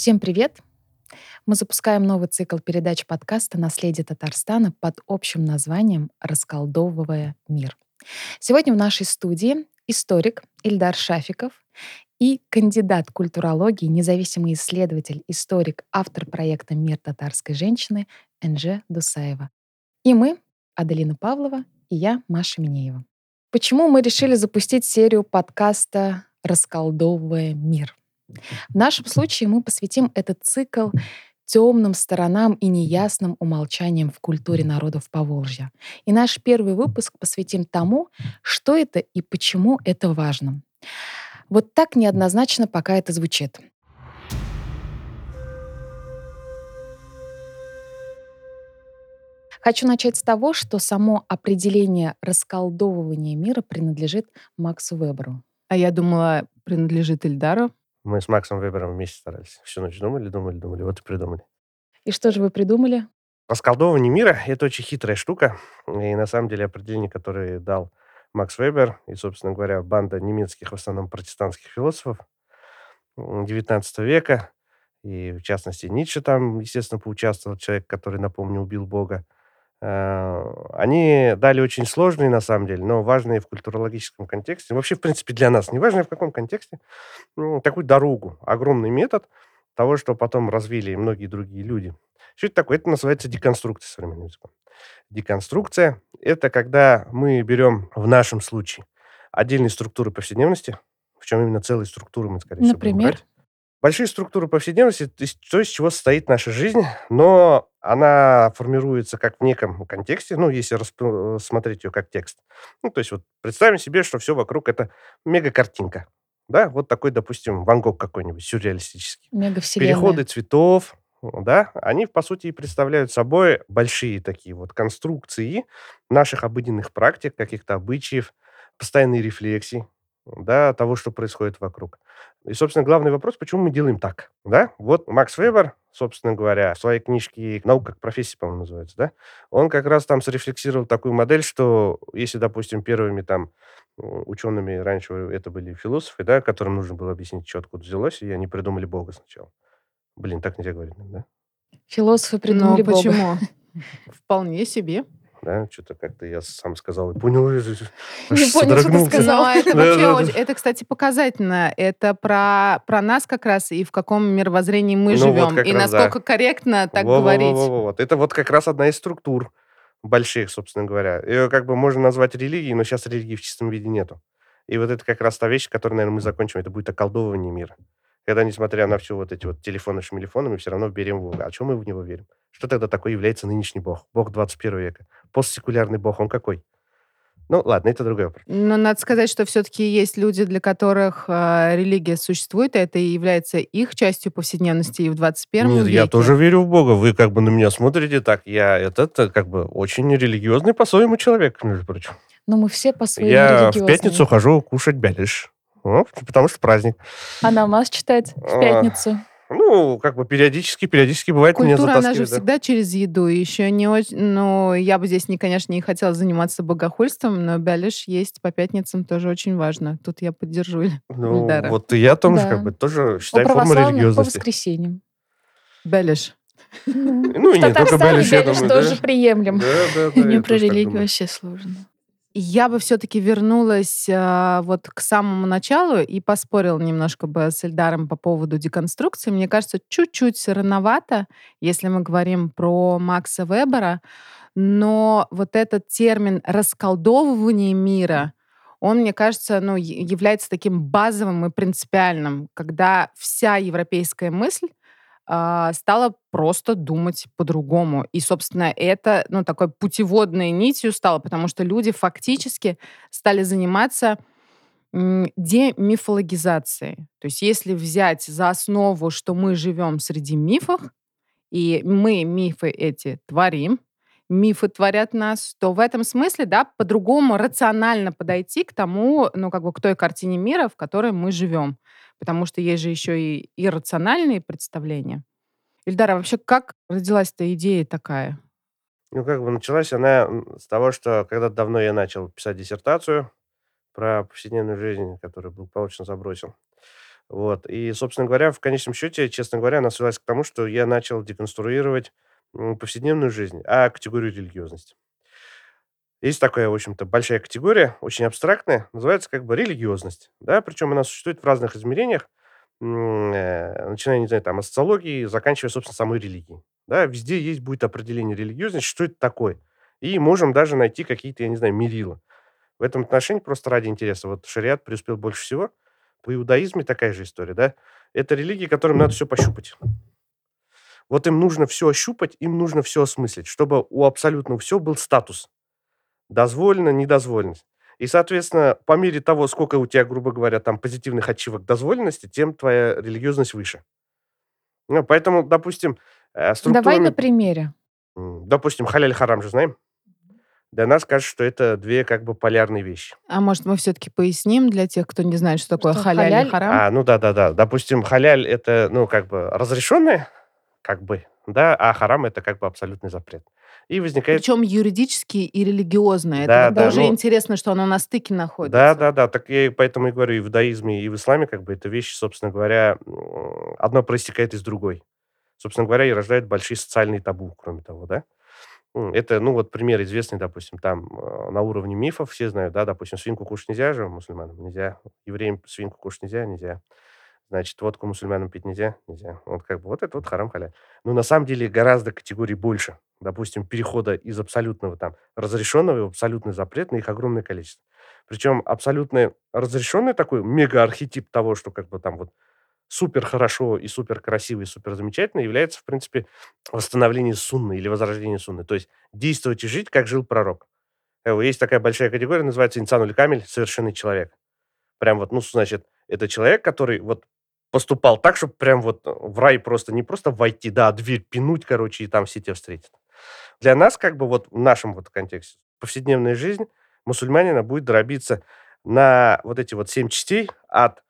Всем привет! Мы запускаем новый цикл передач подкаста «Наследие Татарстана» под общим названием «Расколдовывая мир». Сегодня в нашей студии историк Ильдар Шафиков и кандидат культурологии, независимый исследователь, историк, автор проекта «Мир татарской женщины» Энже Дусаева. И мы, Аделина Павлова, и я, Маша Минеева. Почему мы решили запустить серию подкаста «Расколдовывая мир»? В нашем случае мы посвятим этот цикл темным сторонам и неясным умолчаниям в культуре народов Поволжья. И наш первый выпуск посвятим тому, что это и почему это важно. Вот так неоднозначно пока это звучит. Хочу начать с того, что само определение расколдовывания мира принадлежит Максу Веберу. А я думала, принадлежит Ильдару. Мы с Максом Вебером вместе старались. Всю ночь думали, думали, думали, вот и придумали. И что же вы придумали? Расколдовывание мира — это очень хитрая штука. И на самом деле определение, которое дал Макс Вебер и, собственно говоря, банда немецких, в основном протестантских философов XIX века, и в частности Ницше там, естественно, поучаствовал, человек, который, напомню, убил Бога. Э, они дали очень сложные, на самом деле, но важные в культурологическом контексте. Вообще, в принципе, для нас, неважно в каком контексте, такую дорогу, огромный метод того, что потом развили многие другие люди. Что это такое? Это называется деконструкция современным языком. Деконструкция – это когда мы берем, в нашем случае, отдельные структуры повседневности, в чем именно целые структуры мы, скорее всего, Например? брать. Большие структуры повседневности, то есть из чего состоит наша жизнь, но она формируется как в неком контексте, ну, если рассмотреть ее как текст. Ну, то есть вот представим себе, что все вокруг это мега-картинка. Да, вот такой, допустим, Ван Гог какой-нибудь, сюрреалистический. Мегавселенная. Переходы цветов, да, они, по сути, и представляют собой большие такие вот конструкции наших обыденных практик, каких-то обычаев, постоянной рефлексии, да, того, что происходит вокруг. И, собственно, главный вопрос, почему мы делаем так, да? Вот Макс Вебер, собственно говоря, в своей книжке «Наука как профессия», по-моему, называется, да? Он как раз там срефлексировал такую модель, что если, допустим, первыми там учеными раньше это были философы, да, которым нужно было объяснить, что откуда взялось, и они придумали Бога сначала. Блин, так нельзя говорить, да? Философы Но придумали Бога. почему? Вполне себе. Да, что-то как-то я сам сказал и понял, и аж Не понял, что ты сказал. Это Да, вообще да, очень- это, кстати, показательно. Это про, про нас как раз и в каком мировоззрении мы Ну живем. и раз, да. насколько корректно так говорить. Вот. Это вот как раз одна из структур больших, собственно говоря. Ее как бы можно назвать религией, но сейчас религии в чистом виде нету. И вот это как раз та вещь, которую, наверное, мы закончим. Это будет околдовывание мира. Когда, несмотря на все вот эти вот телефоны, шмелефоны, мы все равно верим в Бога. А чем мы в него верим? Что тогда такое является нынешний Бог? Бог 21 века. Постсекулярный Бог, он какой? Ну, ладно, это другой вопрос. Но надо сказать, что все-таки есть люди, для которых э, религия существует, и это и является их частью повседневности и в 21 Нет, веке. я тоже верю в Бога. Вы как бы на меня смотрите так. Я этот э, как бы очень религиозный по-своему человек, между прочим. Но мы все по-своему Я в пятницу хожу кушать бялиш. Ну, потому что праздник. А намаз читать в А, пятницу. Ну, как бы периодически, периодически бывает меня Культура, она же да. всегда через еду. Еще не очень... Ну, я бы здесь, не, конечно, не хотела заниматься богохульством, но бялиш есть по пятницам тоже очень важно. Тут я поддержу Ну, Ильдара. вот и я тоже Да. как бы тоже считаю форму православных по религиозности. воскресеньям. Бялиш. Ну, и не только бялиш, я думаю, тоже приемлем. Да, да, да, Мне я про религию вообще сложно. Я бы все-таки вернулась а, вот к самому началу и поспорила немножко бы с Эльдаром по поводу деконструкции. Мне кажется, чуть-чуть рановато, если мы говорим про Макса Вебера, но вот этот термин расколдовывание мира, он, мне кажется, ну, является таким базовым и принципиальным, когда вся европейская мысль стала просто думать по-другому. И, собственно, это, ну, такой путеводной нитью стало, потому что люди фактически стали заниматься демифологизацией. То есть если взять за основу, что мы живем среди мифов, и мы мифы эти творим, мифы творят нас, то в этом смысле, да, по-другому рационально подойти к тому, ну, как бы к той картине мира, в которой мы живем. Потому что есть же еще и иррациональные представления. Ильдара, вообще как родилась эта идея такая? Ну, как бы началась она с того, что когда-то давно я начал писать диссертацию про повседневную жизнь, которую благополучно забросил. Вот. И, собственно говоря, в конечном счете, честно говоря, она свелась к тому, что я начал деконструировать повседневную жизнь, а категорию религиозности. Есть такая, в общем-то, большая категория, очень абстрактная, называется как бы религиозность. Да? Причем она существует в разных измерениях, э, начиная, не знаю, там, от социологии, заканчивая, собственно, самой религией. Да? Везде есть будет определение религиозности, что это такое. И можем даже найти какие-то, я не знаю, мерила. В этом отношении, просто ради интереса, вот шариат преуспел больше всего. По иудаизме такая же история, да? Это религии, которым надо все пощупать. Вот им нужно все ощупать, им нужно все осмыслить, чтобы у абсолютного все был статус. Дозволено, недозволено. И, соответственно, по мере того, сколько у тебя, грубо говоря, там позитивных ачивок дозволенности, тем твоя религиозность выше. Ну, поэтому, допустим, э, Давай на структурами, примере. допустим, халяль-харам же знаем? Для нас кажется, что это две как бы полярные вещи. А может, мы все-таки поясним для тех, кто не знает, что такое Что халяль и халяль- харам? А, ну да-да-да. Допустим, халяль это, ну, как бы разрешенное, как бы, да, а харам это как бы абсолютный запрет. И возникает... Причем юридически и религиозно. Да, Это да, тоже ну- интересно, что оно на стыке находится. Да-да-да, так я поэтому и говорю, и в иудаизме, и в исламе как бы это вещи, собственно говоря, одно проистекает из другой. Собственно говоря, и рождают большие социальные табу, кроме того, да. Это, ну, вот пример известный, допустим, там э, на уровне мифов все знают, да, допустим, свинку кушать нельзя же мусульманам, нельзя. Евреям свинку кушать нельзя, нельзя. Значит, водку мусульманам пить нельзя, нельзя. Вот как бы вот это вот харам халяль. Но на самом деле гораздо категорий больше. Допустим, перехода из абсолютного там разрешенного в абсолютный запрет, на их огромное количество. Причем абсолютно разрешенный такой мега-архетип того, что как бы там вот супер хорошо и супер красиво и супер замечательно, является, в принципе, восстановление сунны или возрождение сунны. То есть действовать и жить, как жил пророк. Э, Есть такая большая категория, называется инсануль камель, совершенный человек. Прям вот, ну, значит, это человек, который вот поступал так, чтобы прям вот в рай просто не просто войти, да, а дверь пинуть, короче, и там все тебя встретят. Для нас, как бы вот в нашем вот контексте, повседневная жизнь мусульманина будет дробиться на вот эти вот семь частей от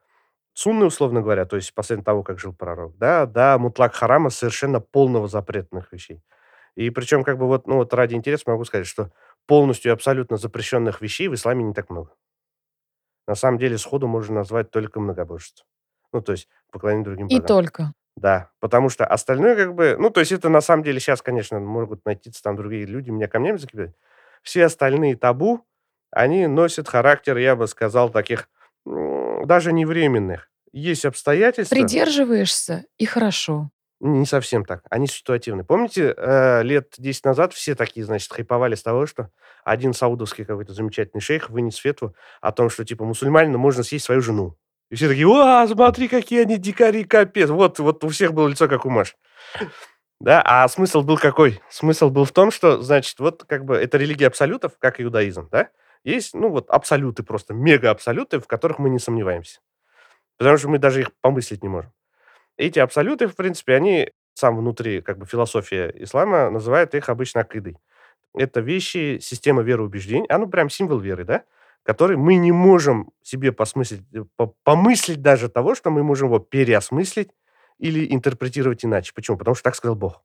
сунны, условно говоря, то есть после того, как жил пророк, да, до мутлак харама совершенно полного запретных вещей. И причем, как бы вот, ну вот ради интереса могу сказать, что полностью и абсолютно запрещенных вещей в исламе не так много. На самом деле сходу можно назвать только многобожество. Ну, то есть поклонение другим И богам. только. Да, потому что остальное как бы... Ну, то есть это на самом деле сейчас, конечно, могут найти там другие люди, меня камнями закидывать. Все остальные табу, они носят характер, я бы сказал, таких даже не временных. Есть обстоятельства... Придерживаешься, и хорошо. Не совсем так. Они ситуативны. Помните, э, лет 10 назад все такие, значит, хайповали с того, что один саудовский какой-то замечательный шейх вынес фетву о том, что, типа, мусульманину можно съесть свою жену. И все такие, о, смотри, какие они дикари, капец. Вот, вот у всех было лицо, как у Маш. Да, а смысл был какой? Смысл был в том, что, значит, вот как бы это религия абсолютов, как иудаизм, да? Есть, ну, вот абсолюты просто, мега-абсолюты, в которых мы не сомневаемся. Потому что мы даже их помыслить не можем. Эти абсолюты, в принципе, они сам внутри, как бы философия ислама называет их обычно акидой. Это вещи, система вероубеждений, оно прям символ веры, да? Который мы не можем себе посмыслить, э, по- помыслить даже того, что мы можем его переосмыслить или интерпретировать иначе. Почему? Потому что так сказал Бог.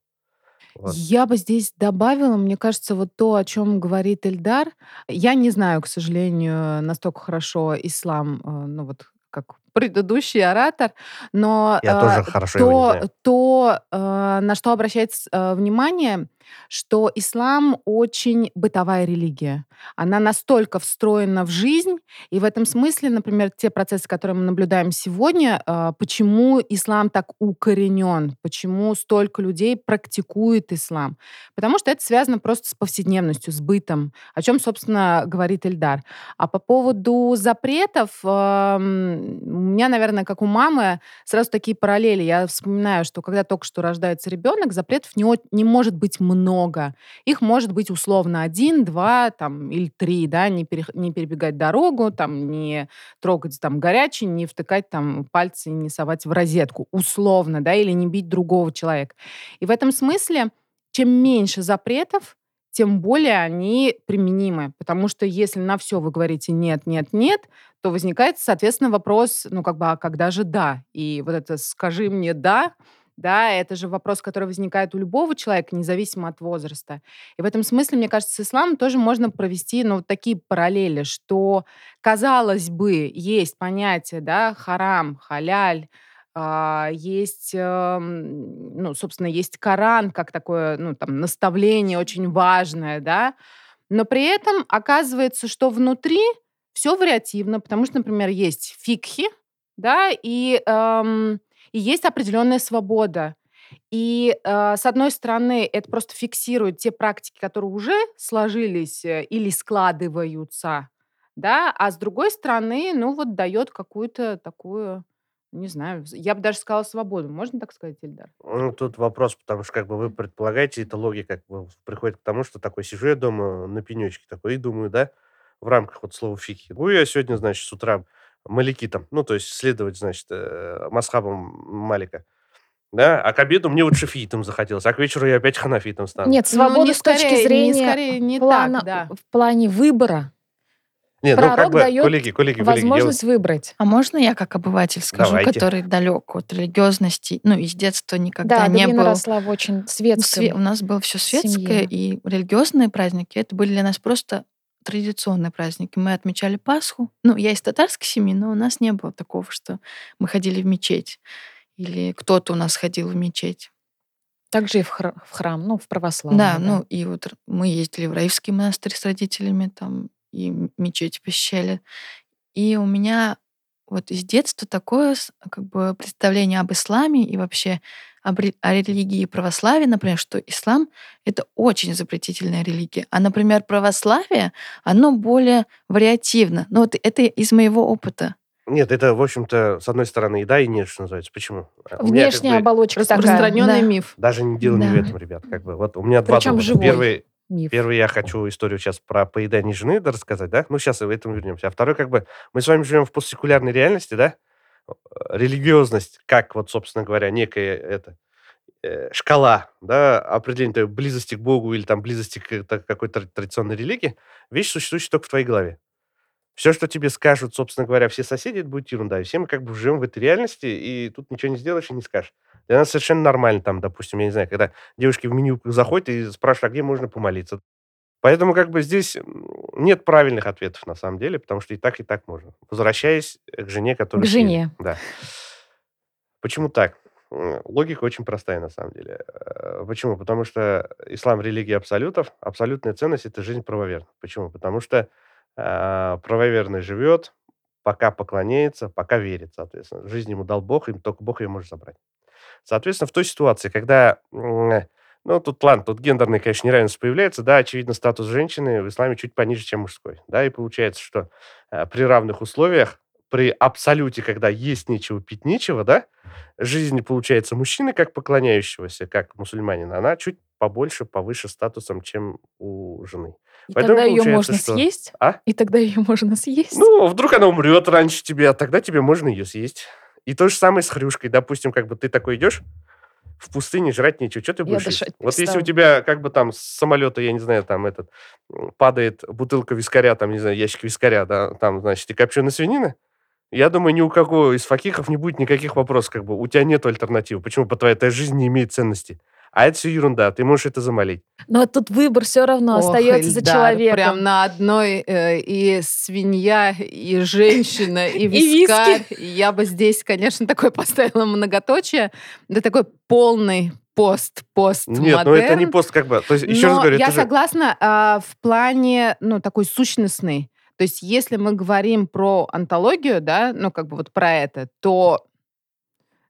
Вот. Я бы здесь добавила, мне кажется, вот то, о чем говорит Эльдар. Я не знаю, к сожалению, настолько хорошо ислам, э, ну вот как предыдущий оратор, но Я э, тоже хорошо то, то э, на что обращает с- э, внимание, что ислам очень бытовая религия. Она настолько встроена в жизнь, и в этом смысле, например, те процессы, которые мы наблюдаем сегодня, э, почему ислам так укоренен, почему столько людей практикует ислам. Потому что это связано просто с повседневностью, с бытом, о чем, собственно, говорит Эльдар. А по поводу запретов, эм, у меня, наверное, как у мамы, сразу такие параллели. Я вспоминаю, что когда только что рождается ребенок, запретов не, не может быть много. Их может быть условно один, два там, или три, да, не, перех- не перебегать дорогу, там, не трогать там горячий, не втыкать там пальцы, не совать в розетку, условно, да, или не бить другого человека. И в этом смысле, чем меньше запретов, тем более они применимы. Потому что если на все вы говорите нет, нет, нет, то возникает, соответственно, вопрос, ну, как бы, а когда же да? И вот это «скажи мне да», да, это же вопрос, который возникает у любого человека, независимо от возраста. И в этом смысле, мне кажется, с исламом тоже можно провести, ну, вот такие параллели, что, казалось бы, есть понятие, да, харам, халяль, а, есть, эм, ну, собственно, есть Коран как такое, ну, там, наставление очень важное, да, но при этом оказывается, что внутри все вариативно, потому что, например, есть фикхи, да, и, эм, и есть определенная свобода. И, э, с одной стороны, это просто фиксирует те практики, которые уже сложились э, или складываются, да, а с другой стороны, ну вот дает какую-то такую не знаю, я бы даже сказала свободу. Можно так сказать, Ильдар? Ну, тут вопрос, потому что как бы вы предполагаете, эта логика как бы приходит к тому, что такой сижу я дома на пенечке такой и думаю, да, в рамках вот слова фики. Ну, я сегодня, значит, с утра маликитом, ну, то есть следовать, значит, э, масхабам Малика. Да, а к обеду мне вот шафиитом захотелось, а к вечеру я опять ханафитом стану. Нет, Ну, свобода не с точки скорее, не зрения скорее, не плана, так, да. в плане выбора. Нет, ну, как Пророк бы, дает коллеги, коллеги, коллеги, я Возможность выбрать. А можно я как обыватель скажу, Давайте. который далек от религиозности, ну, из детства никогда Да, не был... росла в очень светском све- У нас было все светское, семье. и религиозные праздники, это были для нас просто традиционные праздники. Мы отмечали Пасху. Ну, я из татарской семьи, но у нас не было такого, что мы ходили в мечеть. Или кто-то у нас ходил в мечеть. Также и в, хра- в храм, ну, в православный. Да, ну и вот мы ездили в Раевский монастырь с родителями, там и мечеть посещали. И у меня вот из детства такое как бы представление об исламе и вообще об ре- о религии православия, например, что ислам — это очень запретительная религия. А, например, православие, оно более вариативно. Ну вот это из моего опыта. Нет, это, в общем-то, с одной стороны, и да, и нет, что называется. Почему? А у меня как Внешняя бы оболочка такая. Распространенный да. миф. Даже не дело не в Да. этом, ребят. Как бы, вот у меня два Причем довода. живой. Первый, Миф. Первый я хочу историю сейчас про поедание жены да, рассказать, да? Ну, сейчас и в этом вернемся. А второй, как бы, мы с вами живем в постсекулярной реальности, да? Религиозность, как вот, собственно говоря, некая это, э, шкала, да, определения той близости к Богу или там близости к какой-то тра- традиционной религии, вещь, существующая только в твоей голове. Все, что тебе скажут, собственно говоря, все соседи, это будет ерунда. И все мы как бы живем в этой реальности, и тут ничего не сделаешь и не скажешь. Для нас совершенно нормально там, допустим, я не знаю, когда девушки в меню заходят и спрашивают, а где можно помолиться. Поэтому как бы здесь нет правильных ответов на самом деле, потому что и так, и так можно. Возвращаясь к жене, которая... К жене. Да. Почему так? Логика очень простая на самом деле. Э, Почему? Потому что ислам религия абсолютов. Абсолютная ценность – это жизнь правоверных. Почему? Потому что а, правоверный живет, пока поклоняется, пока верит, соответственно. Жизнь ему дал Бог, и только Бог ее может забрать. Соответственно, в той ситуации, когда, ну, тут, ладно, тут гендерное, конечно, неравенство появляется, да, очевидно, статус женщины в исламе чуть пониже, чем мужской, да, и получается, что э, при равных условиях, при абсолюте, когда есть нечего, пить нечего, да, жизнь, получается, мужчины, как поклоняющегося, как мусульманина, она чуть побольше, повыше статусом, чем у жены. И Поэтому тогда ее можно что- съесть? А? И тогда ее можно съесть? Ну, вдруг она умрет раньше тебя, тогда тебе можно ее съесть. И то же самое с хрюшкой. Допустим, как бы ты такой идешь, в пустыне жрать нечего, что ты Я будешь есть? дышать Вот если у тебя как бы там с самолета, я не знаю, там этот, падает бутылка вискаря, там, не знаю, ящик вискаря, да, там, значит, и копченая свинина, я думаю, ни у кого из факихов не будет никаких вопросов, как бы, у тебя нет альтернативы. Почему? По твоей этой жизни не имеет ценности. А это все ерунда, ты можешь это замолить. Но тут выбор все равно Ох, остается за Ильдар, человеком. Прям на одной э, и свинья, и женщина, и И вискарь. виски. Я бы здесь, конечно, такое поставила многоточие. Да такой полный пост, пост Нет, ну это не пост, как бы, то есть, еще раз Но говорю, я согласна а, в плане, ну, такой сущностный. То есть, если мы говорим про антологию, да, ну, как бы вот про это, то,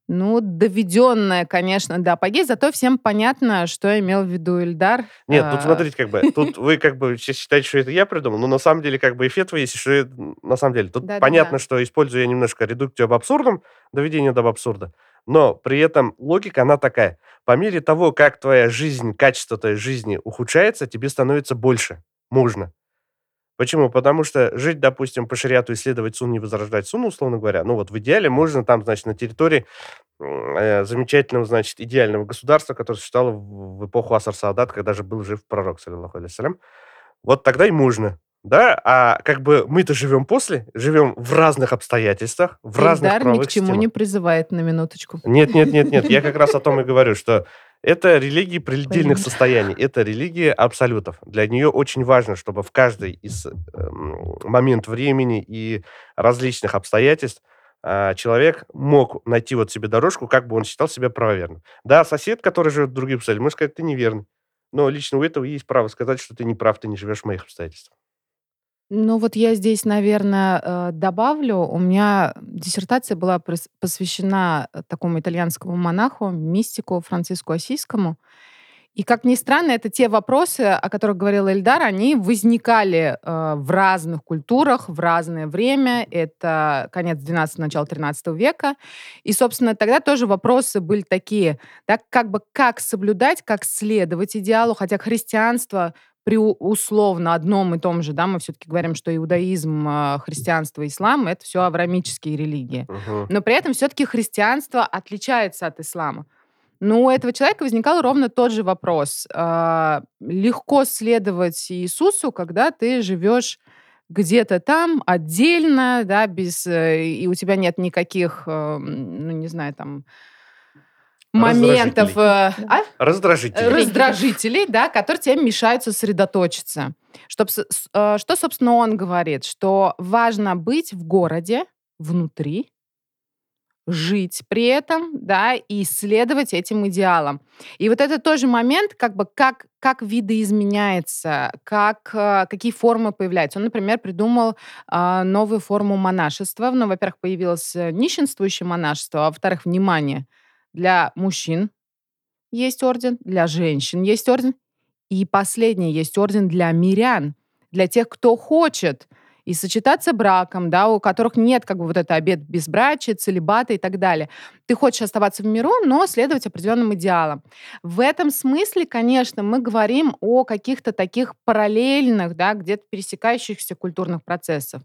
ну, доведенная, конечно, до апогея, зато всем понятно, что имел в виду Ильдар. Нет, тут А, смотрите, как бы, тут вы как бы считаете, что это я придумал, но на самом деле как бы и фетва есть, и что на самом деле. Тут Да-да-да. понятно, что использую я немножко редукцию об абсурдном, доведение до абсурда, но при этом логика, она такая. По мере того, как твоя жизнь, качество твоей жизни ухудшается, тебе становится больше. Можно. Почему? Потому что жить, допустим, по шариату, исследовать сунну, не возрождать сунну, условно говоря, ну вот в идеале можно там, значит, на территории э, замечательного, значит, идеального государства, которое существовало в, в эпоху Асар Саадат, когда же был жив пророк, саллиллаху алейхи салям, вот тогда и можно. да, а как бы мы-то живем после, живем в разных обстоятельствах, в разных Ильдар ни к правовых чему системах. не призывает на минуточку. Нет, нет, нет, нет. Я как раз о том и говорю, что это религии предельных состояний, это религия абсолютов. Для нее очень важно, чтобы в каждый из эм, момент времени и различных обстоятельств а, человек мог найти вот себе дорожку, как бы он считал себя правоверным. Да, сосед, который живет в других обстоятельствах, может сказать, ты неверный. Но лично у этого есть право сказать, что ты не прав, ты не живешь в моих обстоятельствах. Ну вот я здесь, наверное, э, добавлю. У меня диссертация была посвящена э, такому итальянскому монаху, мистику Франциску Осийскому. И, как ни странно, это те вопросы, о которых говорил Эльдар, они возникали э, в разных культурах, в разное время. Это конец 12 начало 13 века. И, собственно, тогда тоже вопросы были такие, да, как бы как соблюдать, как следовать идеалу, хотя христианство при условно одном и том же, да, мы все-таки говорим, что иудаизм, э, христианство, ислам — это все авраамические религии. Мгм. Но при этом все-таки христианство отличается от ислама. Но у этого человека возникал ровно тот же вопрос. А, Легко следовать Иисусу, когда ты живешь где-то там, отдельно, да, без... э, И у тебя нет никаких, э, ну, не знаю, там, моментов... э, а? Раздражители. раздражителей, да, которые тебе мешают сосредоточиться. С- э, что, собственно, он говорит? Что важно быть в городе, внутри, жить при этом, да, и исследовать этим идеалам. И вот это тоже момент, как бы, как, как видоизменяется, как, э, какие формы появляются. Он, например, придумал а, новую форму монашества. Ну, во-первых, появилось э, нищенствующее монашество, а во-вторых, внимание, для мужчин есть орден, для женщин есть орден, и последний есть орден для мирян, для тех, кто хочет и сочетаться браком, да, у которых нет как бы вот это обет безбрачия, целебата и так далее. Ты хочешь оставаться в миру, но следовать определенным идеалам. В этом смысле, конечно, мы говорим о каких-то таких параллельных, да, где-то пересекающихся культурных процессах.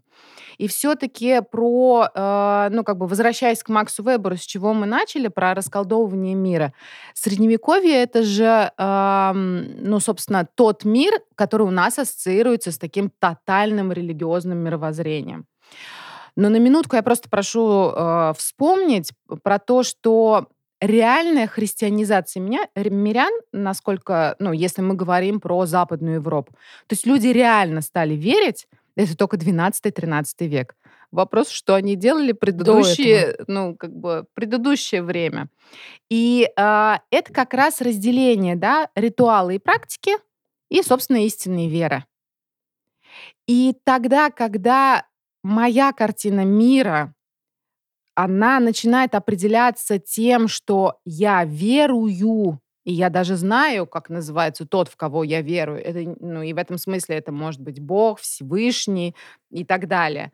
И все-таки про, э, ну, как бы возвращаясь к Максу Веберу, с чего мы начали, про расколдовывание мира. Средневековье — это же, эм, ну, собственно, тот мир, который у нас ассоциируется с таким тотальным религиозным мировоззрением. Но на минутку я просто прошу э, вспомнить про то, что реальная христианизация меня, мирян, насколько, ну, если мы говорим про Западную Европу, то есть люди реально стали верить, это только 12-13 век. Вопрос, что они делали предыдущие, ну, как бы предыдущее время. И а, это как раз разделение, да, ритуалы и практики и, собственно, истинные веры. И тогда, когда моя картина мира, она начинает определяться тем, что я верую, и я даже знаю, как называется тот, в кого я верую. Это, ну, и в этом смысле это может быть Бог, Всевышний и так далее.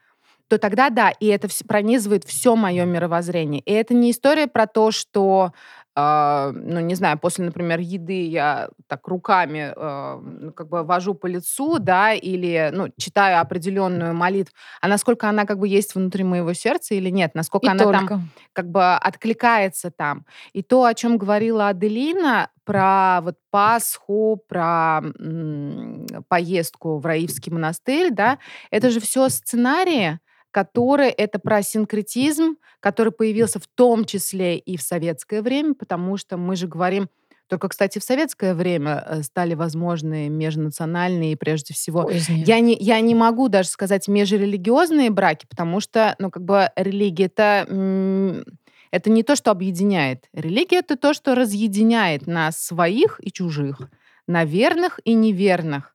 То тогда да, и это пронизывает все мое мировоззрение. И это не история про то, что, а, ну, не знаю, после, например, еды я так руками ну, как бы вожу по лицу, да, или, ну, читаю определенную молитву, а насколько она как бы есть внутри моего сердца или нет, насколько И она там только. как бы откликается там. И то, о чем говорила Аделина, про вот Пасху, про м, поездку в Раивский монастырь, да, это же все сценарии, которые это про синкретизм, который появился в том числе и в советское время, потому что мы же говорим, только, кстати, в советское время э, стали возможны межнациональные, прежде всего, я не, я не могу даже сказать межрелигиозные браки, потому что, ну, как бы религия это, это не то, что объединяет. Религия это то, что разъединяет нас своих и чужих, на верных и неверных.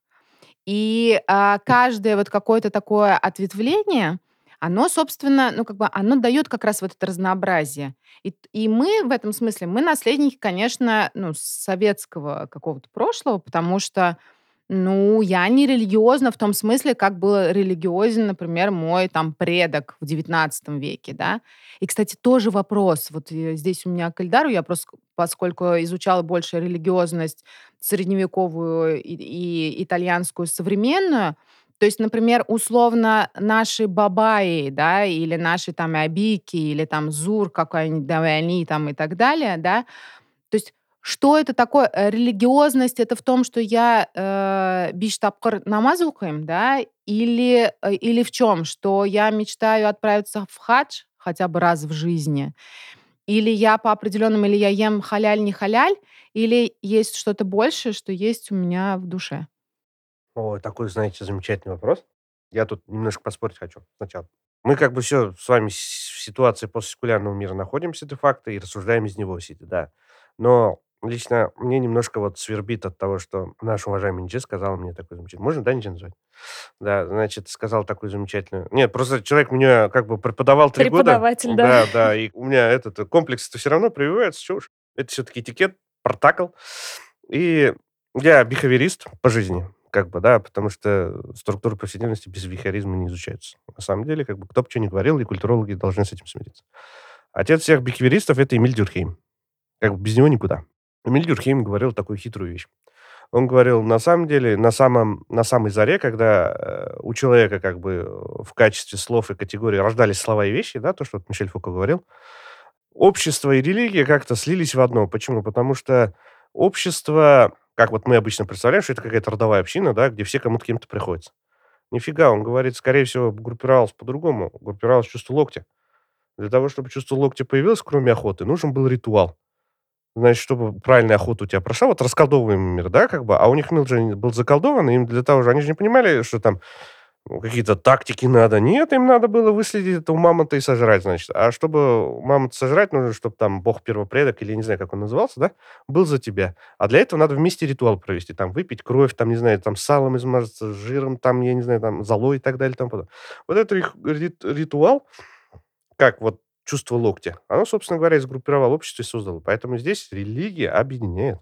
И а, каждое вот какое-то такое ответвление, оно, собственно, ну, как бы, оно дает как раз вот это разнообразие. И, и мы в этом смысле, мы наследники, конечно, ну, советского какого-то прошлого, потому что, ну, я не религиозна в том смысле, как был религиозен, например, мой там предок в XIX веке, да. И, кстати, тоже вопрос. Вот э, здесь у меня к Эльдару, я просто, поскольку изучала больше религиозность средневековую и, и итальянскую современную, то есть, например, условно наши бабаи, да, или наши там абики, или там зур какой-нибудь, да, они там и так далее, да, то есть Что это такое? Э, религиозность это в том, что я э, биш тапкыр намаз да? Или, э, или в чем? Что я мечтаю отправиться в хадж хотя бы раз в жизни? Или я по определенным, или я ем халяль, не халяль? Или есть что-то большее, что есть у меня в душе? Ой, такой, знаете, замечательный вопрос. Я тут немножко поспорить хочу сначала. Мы как бы все с вами в ситуации постсекулярного мира находимся де-факто и рассуждаем из него сидя, да. Но лично мне немножко вот свербит от того, что наш уважаемый Ниче сказал мне такой замечательный... Можно, да, Ниче назвать? Да, значит, сказал такую замечательную... Нет, просто человек меня как бы преподавал три года. Преподаватель, да. Да, да, и у меня этот комплекс-то все равно прививается, что уж. Это все-таки этикет, протокол. И я бихаверист по жизни как бы, да, потому что структура повседневности без вихаризма не изучается. На самом деле, как бы, кто бы что ни говорил, и культурологи должны с этим смириться. Отец всех бихаверистов — это Эмиль Дюрхейм. Как бы без него никуда. Эмиль Дюрхейм говорил такую хитрую вещь. Он говорил, на самом деле, на, самом, на самой заре, когда э, у человека как бы в качестве слов и категорий рождались слова и вещи, да, то, что вот Мишель Фуко говорил, общество и религия как-то слились в одно. Почему? Потому что общество как вот мы обычно представляем, что это какая-то родовая община, да, где все кому-то кем-то приходится. Нифига, он говорит, скорее всего, группировалось по-другому. Группировалось чувство локтя. Для того, чтобы чувство локтя появилось, кроме охоты, нужен был ритуал. Значит, чтобы правильная охота у тебя прошла, вот расколдовываем мир, да, как бы, а у них мир же был заколдован, им для того же, они же не понимали, что там какие-то тактики надо. Нет, им надо было выследить это у мамонта и сожрать, значит. А чтобы мамонта сожрать, нужно, чтобы там бог-первопредок, или я не знаю, как он назывался, да, был за тебя. А для этого надо вместе ритуал провести. Там выпить кровь, там, не знаю, там салом измазаться, жиром, там, я не знаю, там, золой и так далее. Там, вот этот ритуал, как вот чувство локтя, оно, собственно говоря, сгруппировало общество и создало. Поэтому здесь религия объединяет.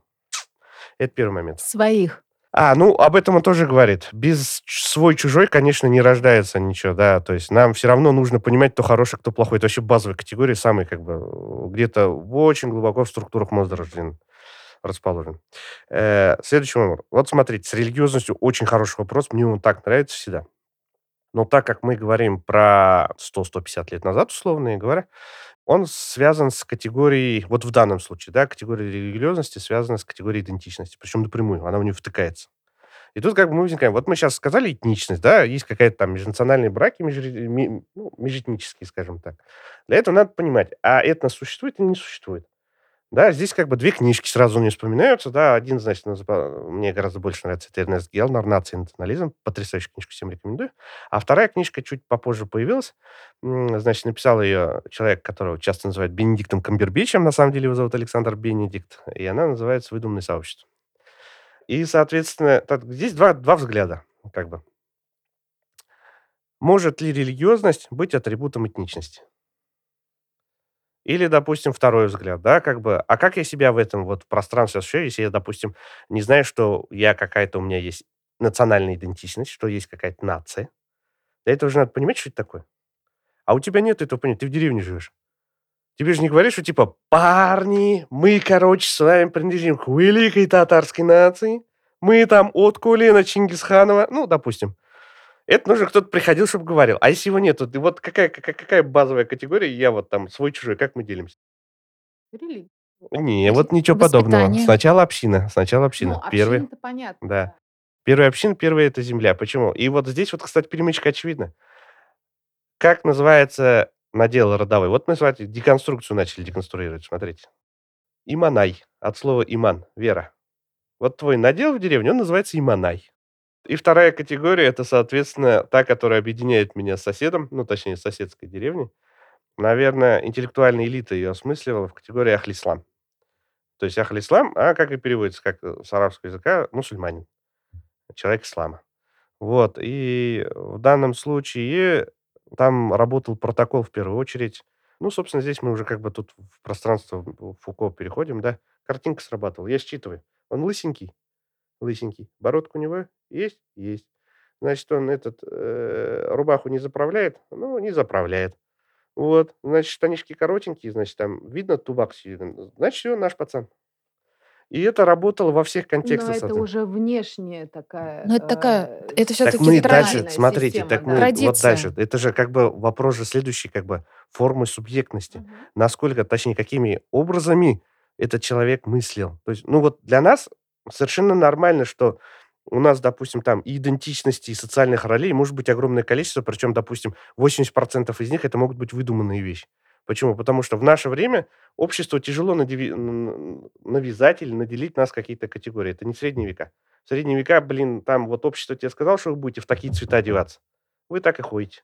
Это первый момент. Своих. А, ну, об этом он тоже говорит. Без свой-чужой, конечно, не рождается ничего, да. То есть нам все равно нужно понимать, кто хороший, кто плохой. Это вообще базовая категория, самый, как бы, где-то очень глубоко в структурах мозга рожден, расположен. Э, следующий момент. Вот смотрите, с религиозностью очень хороший вопрос. Мне он так нравится всегда. Но так как мы говорим про 100-150 лет назад, условно говоря, он связан с категорией, вот в данном случае, да, категория религиозности связана с категорией идентичности, причем напрямую, она в нее втыкается. И тут как бы мы возникаем, вот мы сейчас сказали этничность, да, есть какая-то там межнациональные браки, меж, ну, межэтнические, скажем так. Для этого надо понимать, а этнос существует или не существует. Да, здесь как бы две книжки сразу не вспоминаются, да, один, значит, мне гораздо больше нравится, это Эрнест Гелнер «Нация и национализм», потрясающая книжка, всем рекомендую. А вторая книжка чуть попозже появилась, значит, написал ее человек, которого часто называют Бенедиктом Камбербичем, на самом деле его зовут Александр Бенедикт, и она называется «Выдуманное сообщество». И, соответственно, так, здесь два, два взгляда, как бы. Может ли религиозность быть атрибутом этничности? Или, допустим, второй взгляд, да, как бы, а как я себя в этом вот пространстве ощущаю, если я, допустим, не знаю, что я какая-то, у меня есть национальная идентичность, что есть какая-то нация. Для этого же надо понимать, что это такое. А у тебя нет этого понятия, ты в деревне живешь. Тебе же не говоришь, что типа, парни, мы, короче, с вами принадлежим к великой татарской нации, мы там от Кулина Чингисханова, ну, допустим. Это нужно кто-то приходил, чтобы говорил. А если его нету, ты вот какая, какая, какая базовая категория, я вот там свой-чужой, как мы делимся? Религия. Не, вот ничего подобного. Сначала община, сначала община. Ну, Первый, община-то понятно. да. Первая община, первая это земля. Почему? И вот здесь вот, кстати, перемычка очевидна. Как называется надел родовой? Вот мы, смотрите, деконструкцию начали деконструировать, смотрите. Иманай, от слова иман, вера. Вот твой надел в деревне, он называется иманай. И вторая категория это, соответственно, та, которая объединяет меня с соседом, ну, точнее, с соседской деревней. Наверное, интеллектуальная элита ее осмысливала в категории Ахлислам. То есть Ахлислам, а как и переводится, как э, с арабского языка, мусульманин, человек ислама. Вот, и в данном случае там работал протокол в первую очередь. Ну, собственно, здесь мы уже как бы тут в пространство Фуко переходим, да. Картинка срабатывала, я считываю. Он лысенький, лысенький. Бородка у него есть? Есть. Значит, он этот э, рубаху не заправляет? Ну, не заправляет. Вот. Значит, штанишки коротенькие, значит, там видно тубак. Значит, все, наш пацан. И это работало во всех контекстах. Но это уже внешняя такая... Ну, это такая... э, Это Так все-таки мы тра- дальше, смотрите, система, так да. мы вот традиция. дальше. Это же как бы вопрос же следующий, как бы формы субъектности. Мгм. Насколько, точнее, какими образами этот человек мыслил. То есть, ну вот для нас совершенно нормально, что у нас, допустим, там и идентичности, и социальных ролей может быть огромное количество, причем, допустим, 80% из них это могут быть выдуманные вещи. Почему? Потому что в наше время обществу тяжело надеви... навязать или наделить нас какие-то категории. Это не средние века. В средние века, блин, там вот общество тебе сказало, что вы будете в такие цвета одеваться. Вы так и ходите.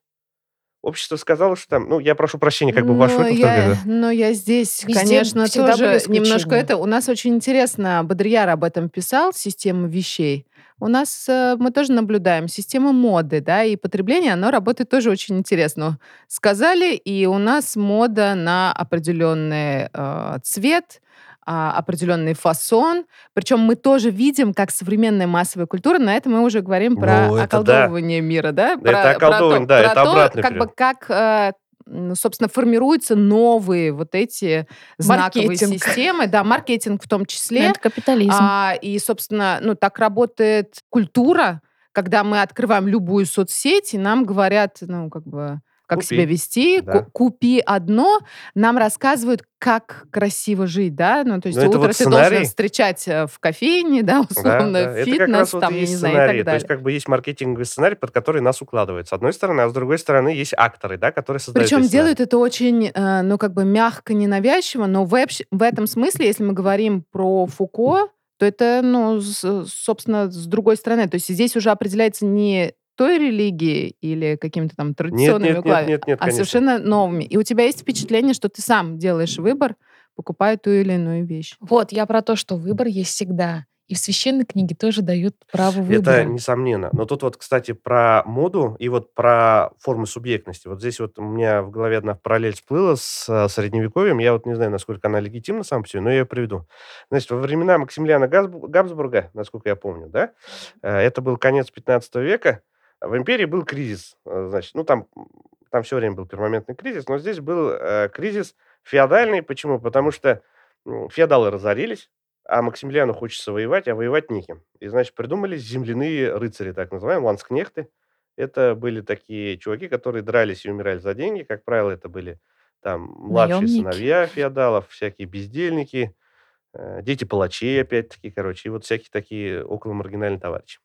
Общество сказало, что там, ну, я прошу прощения, как бы в вашу Но эту я, да. но я здесь, Везде конечно, тоже немножко это. У нас очень интересно, Бодрияр об этом писал, система вещей. У нас э, мы тоже наблюдаем система моды, да, и потребление, оно работает тоже очень интересно. Сказали, и у нас мода на определенный э, цвет, определенный фасон. Причем мы тоже видим, как современная массовая культура, на это мы уже говорим про Ну, это да. околдовывание мира, да? Это Про, про околдовывание, то, да, про это то, обратный как бы прием. как э, собственно, формируются новые вот эти знаковые Маркетинг. системы, да, маркетинг в том числе. Это капитализм. А, и, собственно, ну, так работает культура, когда мы открываем любую соцсеть, и нам говорят, ну, как бы, как Купи. себя вести, Да. ку- купи одно, нам рассказывают, как красиво жить, да, ну, то есть Ну, это утро вот ты сценарий. должен встречать э, в кофейне, да, Да, условно, да. Это как фитнес, раз вот там, я есть не знаю, и так То есть далее. как бы есть маркетинговый сценарий, под который нас укладывают. С одной стороны, а с другой стороны есть акторы, да, которые создают Причем делают это очень, э, ну, как бы мягко, ненавязчиво, но в, в этом смысле, если мы говорим про Фуко, то это, ну, с- собственно, с другой стороны. То есть здесь уже определяется не той религии или какими-то там Нет, традиционными нет, нет, укладами, нет, нет, а конечно. совершенно новыми. И у тебя есть впечатление, что ты сам делаешь выбор, покупая ту или иную вещь. Вот, я про то, что выбор есть всегда. И в священной книге тоже дают право выбора. Это несомненно. Но тут вот, кстати, про моду и вот про формы субъектности. Вот здесь вот у меня в голове одна параллель всплыла с э, средневековьем. Я вот не знаю, насколько она легитимна сама по себе, но я ее приведу. Значит, во времена Максимилиана Габсбу- Габсбурга, насколько я помню, да, э, это был конец 15 века, в империи был кризис. Э, Значит, ну там, там все время был перманентный кризис, но здесь был э, кризис феодальный. Почему? Потому что феодалы разорились, а Максимилиану хочется воевать, а воевать неким. И, значит, придумали земляные рыцари, так называемые, ланскнехты. Это были такие чуваки, которые дрались и умирали за деньги. Как правило, это были там младшие Наемники. сыновья феодалов, всякие бездельники, э, дети палачей, опять-таки, короче, и вот всякие такие около маргинальные товарищи.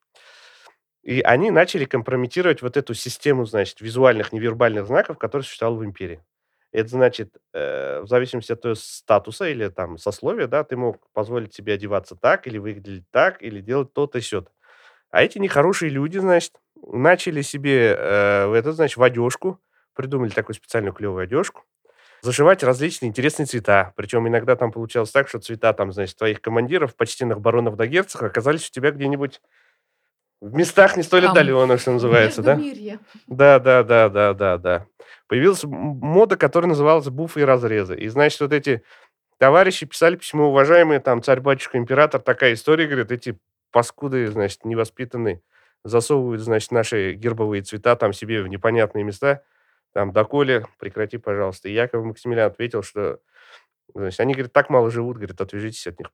И они начали компрометировать вот эту систему, значит, визуальных, невербальных знаков, которая существовала в империи. Это значит, э, в зависимости от твоего статуса или там сословия, да, ты мог позволить себе одеваться так, или выглядеть так, или делать то-то и сё А эти нехорошие люди, значит, начали себе э, это, значит, в одежку, придумали такую специальную клевую одежку, зашивать различные интересные цвета. Причем иногда там получалось так, что цвета там, значит, твоих командиров, почтенных баронов да герцогов оказались у тебя где-нибудь в местах не столь Там. отдаленных, что называется, да? Да, да, да, да, да, да. Появилась мода, которая называлась буфы и разрезы. И, значит, вот эти товарищи писали письмо, уважаемые, там, царь-батюшка, император, такая история, говорит, эти паскуды, значит, невоспитанные, засовывают, значит, наши гербовые цвета там себе в непонятные места, там, доколе, прекрати, пожалуйста. И Яков Максимилиан ответил, что, значит, они, говорит, так мало живут, говорит, отвяжитесь от них.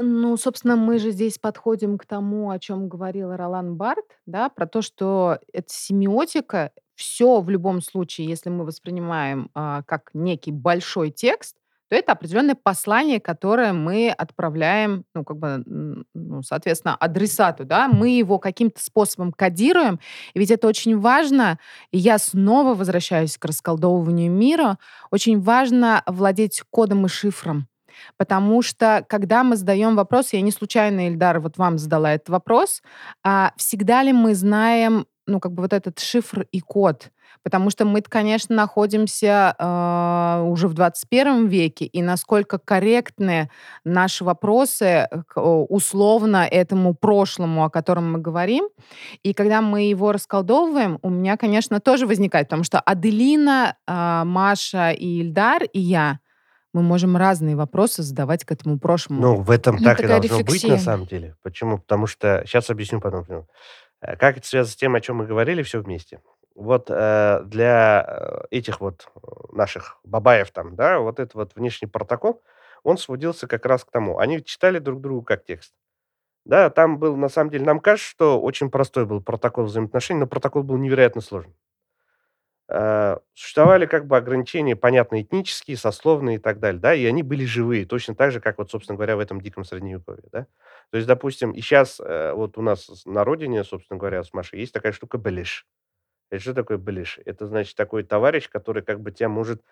Ну, собственно, мы же здесь подходим к тому, о чем говорил Ролан Барт, да, про то, что это семиотика, все в любом случае, если мы воспринимаем а, как некий большой текст, то это определенное послание, которое мы отправляем, ну, как бы, м, ну, соответственно, адресату, да, мы его каким-то способом кодируем, и ведь это очень важно, и я снова возвращаюсь к расколдовыванию мира, очень важно владеть кодом и шифром, Потому что, когда мы задаем вопрос, я не случайно, Ильдар, вот вам задала этот вопрос, а всегда ли мы знаем, ну, как бы вот этот шифр и код? Потому что мы, конечно, находимся э, уже в 21 веке, и насколько корректны наши вопросы к, условно этому прошлому, о котором мы говорим. И когда мы его расколдовываем, у меня, конечно, тоже возникает, потому что Аделина, э, Маша и Ильдар, и я, мы можем разные вопросы задавать к этому прошлому. Ну, в этом Ну, так и должно быть, рефлексия. на самом деле. Почему? Потому что... Сейчас объясню потом. Э, Как это связано с тем, о чем мы говорили все вместе? Вот э, для э, этих вот э, наших бабаев там, да, вот этот вот внешний протокол, он сводился как раз к тому. Они читали друг другу как текст. Да, там был, на самом деле, нам кажется, что очень простой был протокол взаимоотношений, но протокол был невероятно сложный. Э, существовали как бы ограничения, понятно, этнические, сословные и так далее, да, и они были живые, точно так же, как вот, собственно говоря, в этом диком средневековье, да. То есть, допустим, и сейчас э, вот у нас на родине, собственно говоря, с Машей, есть такая штука белиш. Это что такое белиш? Это значит такой товарищ, который как бы тебя может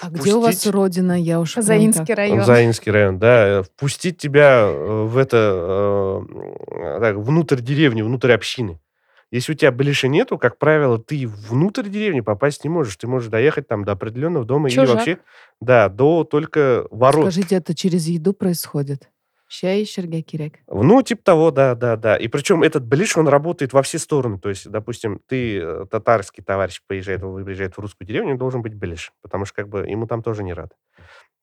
а где у вас родина? Я уж Заинский район. Заинский район, да. э, Впустить тебя в это, так, внутрь деревни, внутрь общины. Если у тебя белиша нету, как правило, ты внутрь деревни попасть не можешь. Ты можешь доехать там до определенного дома Чужак. или вообще, да, до только ворот. Скажите, это через еду происходит? Чай, шерга кирек. Ну, типа того, да, да, да. И причем этот белиш, он работает во все стороны. То есть, допустим, ты, э, татарский товарищ, приезжает, приезжает в русскую деревню, он должен быть белиш. Потому что как бы ему там тоже не рады.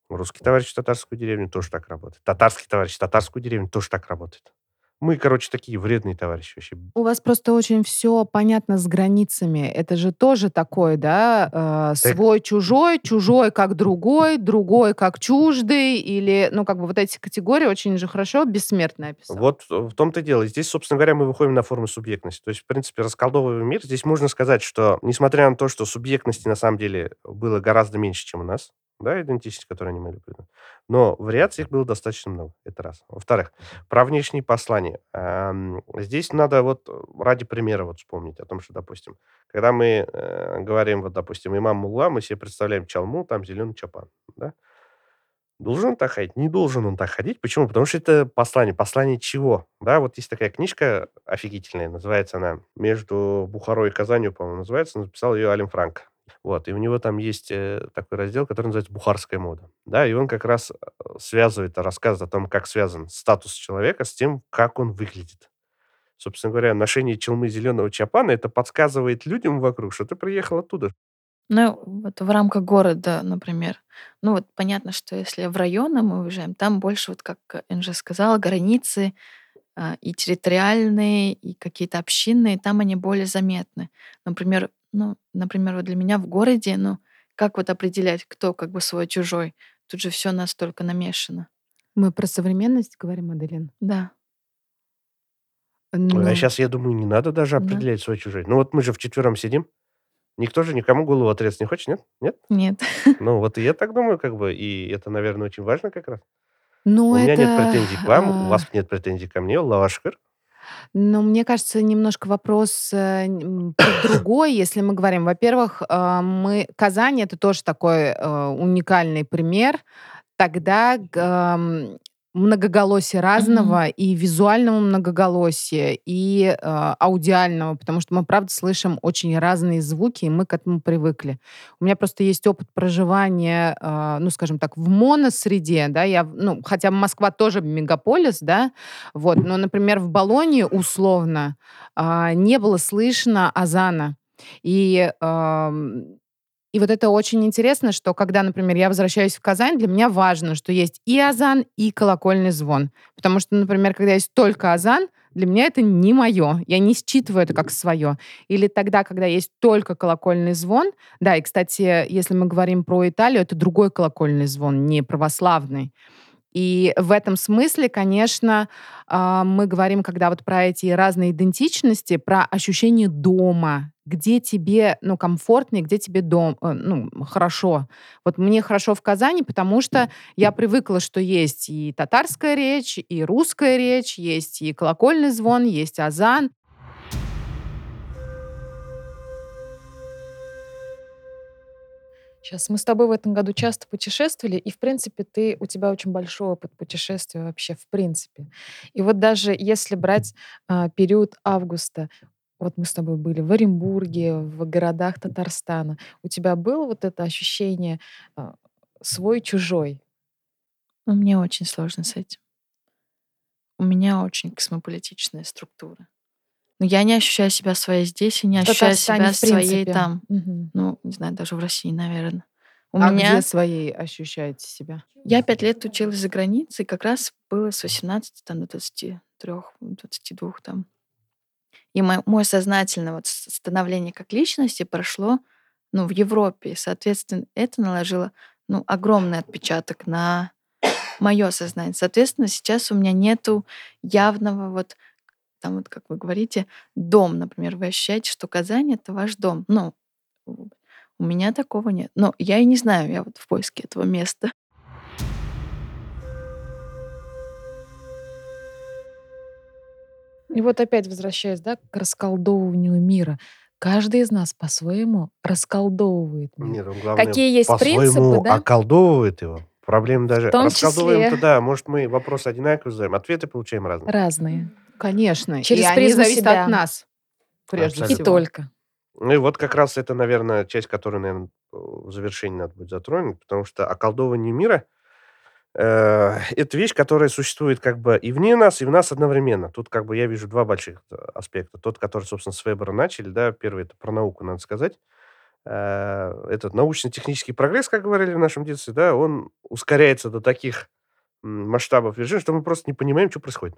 Русский товарищ в татарскую деревню тоже так работает. Татарский товарищ в татарскую деревню тоже так работает. Мы, короче, такие вредные товарищи вообще. У вас просто очень все понятно с границами. Это же тоже такое, да, э, свой, чужой, чужой как другой, другой как чуждый, или, ну, как бы вот эти категории очень же хорошо бессмертно описаны. Вот в том-то и дело. Здесь, собственно говоря, мы выходим на форму субъектности. То есть, в принципе, расколдовывая мир, здесь можно сказать, что, несмотря на то, что субъектности на самом деле было гораздо меньше, чем у нас, да, идентичность, которую они имели придумать. Но вариаций их было достаточно много. Это раз. Во-вторых, про внешние послания. Здесь надо вот ради примера вот вспомнить о том, что, допустим, когда мы э, говорим, вот, допустим, имам Мулла, мы себе представляем чалму, там зеленый чапан, да? Должен он так ходить? Не должен он так ходить. Почему? Потому что это послание. Послание чего? Да, вот есть такая книжка офигительная, называется она «Между Бухарой и Казанью», по-моему, называется. Написал ее Алим Франк. Вот, и у него там есть э, такой раздел, который называется «Бухарская мода». Да, и он как раз э, связывает, рассказывает о том, как связан статус человека с тем, как он выглядит. Собственно говоря, ношение челмы зеленого чапана, это подсказывает людям вокруг, что ты приехал оттуда. Ну, вот в рамках города, например. Ну, вот понятно, что если в районы мы уезжаем, там больше, вот как Энджи сказала, границы а, и территориальные, и какие-то общинные, там они более заметны. Например, ну, например, вот для меня в городе, ну, как вот определять, кто как бы свой чужой? Тут же все настолько намешано. Мы про современность говорим, Аделин? Да. Ну, а сейчас, я думаю, не надо даже Да. определять свой чужой. Ну вот мы же вчетвером сидим. Никто же никому голову отрезать не хочет, нет? Нет? Нет. Ну вот и я так думаю, как бы, и это, наверное, очень важно как раз. Ну, У меня нет это... претензий к вам, у а, вас нет претензий ко мне, лавашкар. Но мне кажется, немножко вопрос э, другой, если мы говорим. Во-первых, э, мы Казань это тоже такой э, уникальный пример. Тогда многоголосие разного и визуального многоголосия, и э, аудиального, потому что мы, правда, слышим очень разные звуки, и мы к этому привыкли. У меня просто есть опыт проживания, э, ну, скажем так, в моносреде, да, я, ну, хотя Москва тоже мегаполис, да, вот, но, например, в Болонии условно а, не было слышно азана. И, ам, и вот это очень интересно, что когда, например, я возвращаюсь в Казань, для меня важно, что есть и азан, и колокольный звон. Потому что, например, когда есть только азан, для меня это не мое. Я не считываю это как свое. Или тогда, когда есть только колокольный звон. Да, и, кстати, если мы говорим про Италию, это другой колокольный звон, не православный. И в этом смысле, конечно, а, мы говорим, когда вот про эти разные идентичности, про ощущение дома, где тебе, ну, комфортнее, где тебе дом, э, ну, хорошо. Вот мне хорошо в Казани, потому что я привыкла, что есть и татарская речь, и русская речь, есть и колокольный звон, есть азан. Сейчас мы с тобой в этом году часто путешествовали, и, в принципе, ты, у тебя очень большой опыт путешествия вообще, в принципе. И вот даже если брать а, период августа, вот мы с тобой были в Оренбурге, в городах Татарстана, у тебя было вот это ощущение а, свой-чужой? Ну, мне очень сложно с этим. У меня очень космополитичная структура. Но я не ощущаю себя своей здесь и не ощущаю себя своей там. Мгм. Ну, не знаю, даже в России, наверное. У а меня... где своей ощущаете себя? Я пять лет училась за границей, как раз было с 18 там, до 23, 22 там. И мой сознательное вот становление как личности прошло ну, в Европе. И, соответственно, это наложило ну, огромный отпечаток на мое сознание. Соответственно, сейчас у меня нету явного вот там вот, как вы говорите, дом, например, вы ощущаете, что Казань — это ваш дом. Ну, У меня такого нет. Но я и не знаю, я вот в поиске этого места. И вот опять возвращаясь, да, к расколдовыванию мира. Каждый из нас по-своему расколдовывает мир. Нет, он, главное, Какие есть принципы, да? околдовывает его. Проблема В даже... том Расколдовываем-то, числе да, может, мы вопрос одинаковый задаем, ответы получаем разные. разные. Конечно. Через и они зависят себя. от нас, прежде И Абсолютно. всего. только. Ну и вот как раз это, наверное, часть, которую, наверное, в завершении надо будет затронуть, потому что околдовывание мира э, это вещь, которая существует как бы и вне нас, и в нас одновременно. Тут как бы я вижу два больших э, аспекта. Тот, который, собственно, с Вебера начали, да, первый это про науку, надо сказать. Э, этот научно-технический прогресс, как говорили в нашем детстве, да, он ускоряется до таких масштабов и режимов, что мы просто не понимаем, что происходит.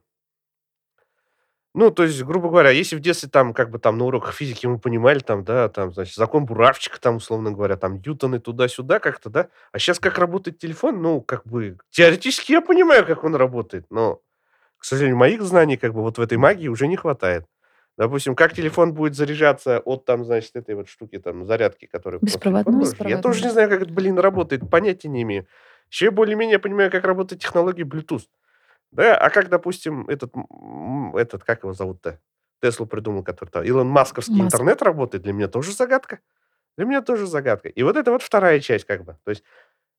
Ну, то есть, грубо говоря, если в детстве там, как бы там на уроках физики мы понимали, там, да, там, значит, закон Буравчика, там, условно говоря, там, Ньютоны туда-сюда как-то, да, а сейчас как работает телефон, ну, как бы, теоретически я понимаю, как он работает, но, к сожалению, моих знаний, как бы, вот в этой магии уже не хватает. Допустим, как телефон будет заряжаться от, там, значит, этой вот штуки, там, зарядки, которая... Беспроводной? Я тоже не знаю, как это, блин, работает, понятия не имею. Еще я более-менее понимаю, как работает технология Bluetooth. Да, а как, допустим, этот, этот как его зовут-то? Теслу придумал, который там, Илон Масковский Маск. интернет работает, для меня тоже загадка. Для меня тоже загадка. И вот это вот вторая часть, как бы. То есть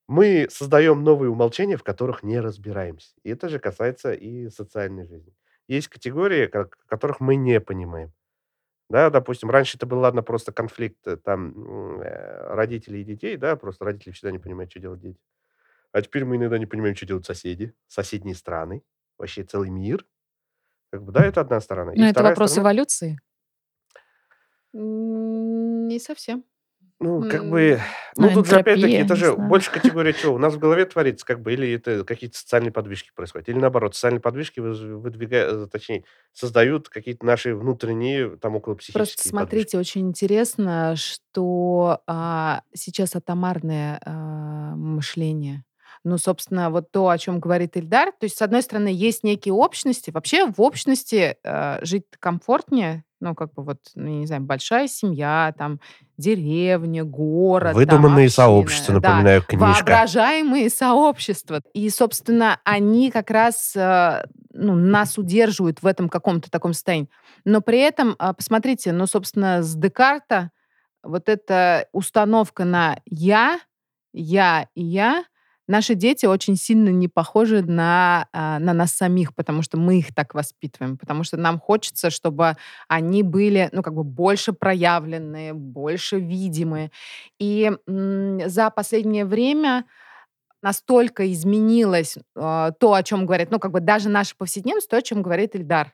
мы создаем новые умолчания, в которых не разбираемся. И это же касается и социальной жизни. Есть категории, ко- которых мы не понимаем. Да, допустим, раньше это был, ладно, просто конфликт э, там э, родителей и детей, да, просто родители всегда не понимают, что делать дети. А теперь мы иногда не понимаем, что делают соседи, соседние страны, вообще целый мир. Как бы, да, это одна сторона. И Но это вторая вопрос сторона, эволюции. Не совсем. ну, как бы, ну, Ну, тут же, опять-таки, это же знаю. больше категория чего? У нас в голове творится, как бы, или это какие-то социальные подвижки происходят, или наоборот, социальные подвижки выдвигают, точнее, создают какие-то наши внутренние, там, около Просто психические подвижки. смотрите, очень интересно, что а, сейчас атомарное а, мышление. Ну, собственно, вот то, о чем говорит Ильдар. То есть, с одной стороны, есть некие общности. Вообще в общности а, жить комфортнее. Ну, как бы вот, ну, не знаю, большая семья, там, деревня, город. там, Выдуманные община. сообщества, Да, напоминаю, книжка. воображаемые сообщества. И, собственно, они как раз э, ну, нас удерживают в этом каком-то таком состоянии. Но при этом, а, посмотрите, ну, собственно, с Декарта вот эта установка на «я», «я» и «я», наши дети очень сильно не похожи на, а, на нас самих, потому что мы их так воспитываем, потому что нам хочется, чтобы они были, ну, как бы больше проявленные, больше видимые. И за последнее время настолько изменилось э, то, о чем говорит, ну, как бы даже наша повседневность, то, о чем говорит Ильдар.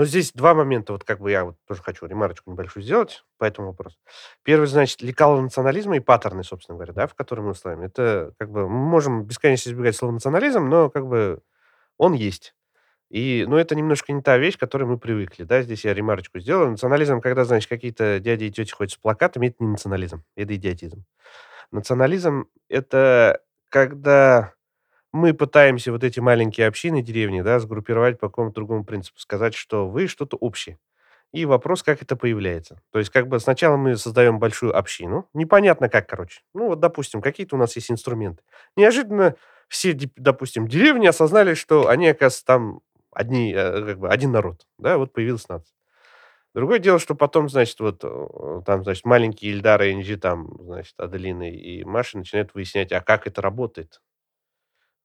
Но здесь два момента, вот как бы я вот тоже хочу ремарочку небольшую сделать по этому вопросу. Первый, значит, лекала национализма и паттерны, собственно говоря, да, в которые мы устраиваем. Это как бы мы можем бесконечно избегать слова национализм, но как бы он есть. И, ну, это немножко не та вещь, к которой мы привыкли, да, здесь я ремарочку сделаю. Национализм, когда, значит, какие-то дяди и тети ходят с плакатами, это не национализм, это идиотизм. Национализм – это когда мы пытаемся вот эти маленькие общины, деревни, да, сгруппировать по какому-то другому принципу, сказать, что вы что-то общее. И вопрос, как это появляется. То есть, как бы сначала мы создаем большую общину, непонятно как, короче. Ну, вот, допустим, какие-то у нас есть инструменты. Неожиданно все, допустим, деревни осознали, что они, оказывается, там одни, э, как бы один народ, да, вот появилась нация. Другое дело, что потом, значит, вот э, там, значит, маленькие Ильдары и Инжи, там, значит, Аделины и Маша начинают выяснять, а как это работает.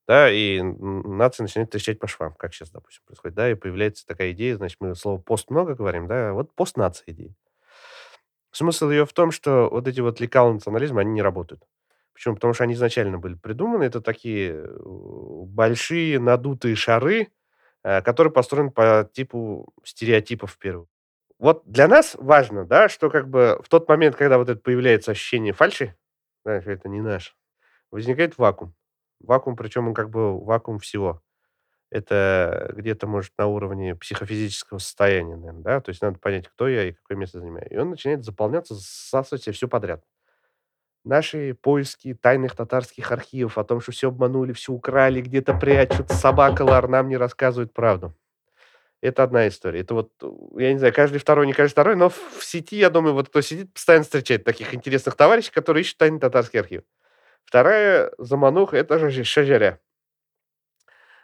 Да, и нация начинает трещать по швам, как сейчас, допустим, происходит, да, и появляется такая идея, значит, мы слово пост много говорим, да, вот постнация идея. Смысл ее в том, что вот эти вот лекала национализма, они не работают. Почему? Потому что они изначально были придуманы, это такие э, большие надутые шары, э, которые построены по типу стереотипов в первую. Вот для нас важно, да, что как бы в тот момент, когда вот это появляется ощущение фальши, да, это не наш, возникает вакуум. Вакуум, причем он как бы вакуум всего. Это где-то, может, на уровне психофизического состояния, наверное, да, то есть надо понять, кто я и какое место занимаю. И он начинает заполняться, засасывать все подряд. Наши поиски тайных татарских архивов о том, что все обманули, все украли, где-то прячут, собака Лар нам не рассказывает правду. Это одна история. Это вот, я не знаю, каждый второй, не каждый второй, но в сети, я думаю, вот кто сидит, постоянно встречает таких интересных товарищей, которые ищут тайный татарский архив. Вторая замануха – это же Шаджаря.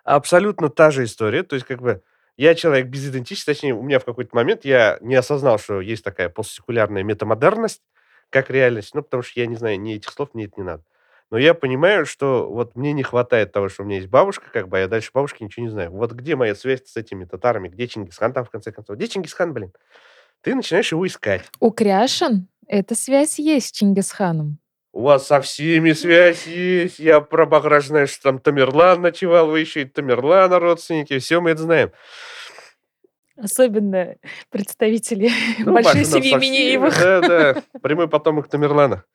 Абсолютно та же история. То есть, как бы, я человек без идентичности, точнее, у меня в какой-то момент я не осознал, что есть такая постсекулярная метамодерность, как реальность, ну, потому что я не знаю ни этих слов, мне это не надо. Но я понимаю, что вот мне не хватает того, что у меня есть бабушка, как бы, а я дальше бабушки ничего не знаю. Вот где моя связь с этими татарами, где Чингисхан там, в конце концов? Где Чингисхан, блин? Ты начинаешь его искать. У Кряшин эта связь есть с Чингисханом. У вас со всеми связь есть. Я про Баграж знаю, что там Тамерлан ночевал, вы еще и Тамерлана родственники. Все мы это знаем. Особенно представители ну, большой семьи Минеевых. Да, да, прямой потомок Тамерлана.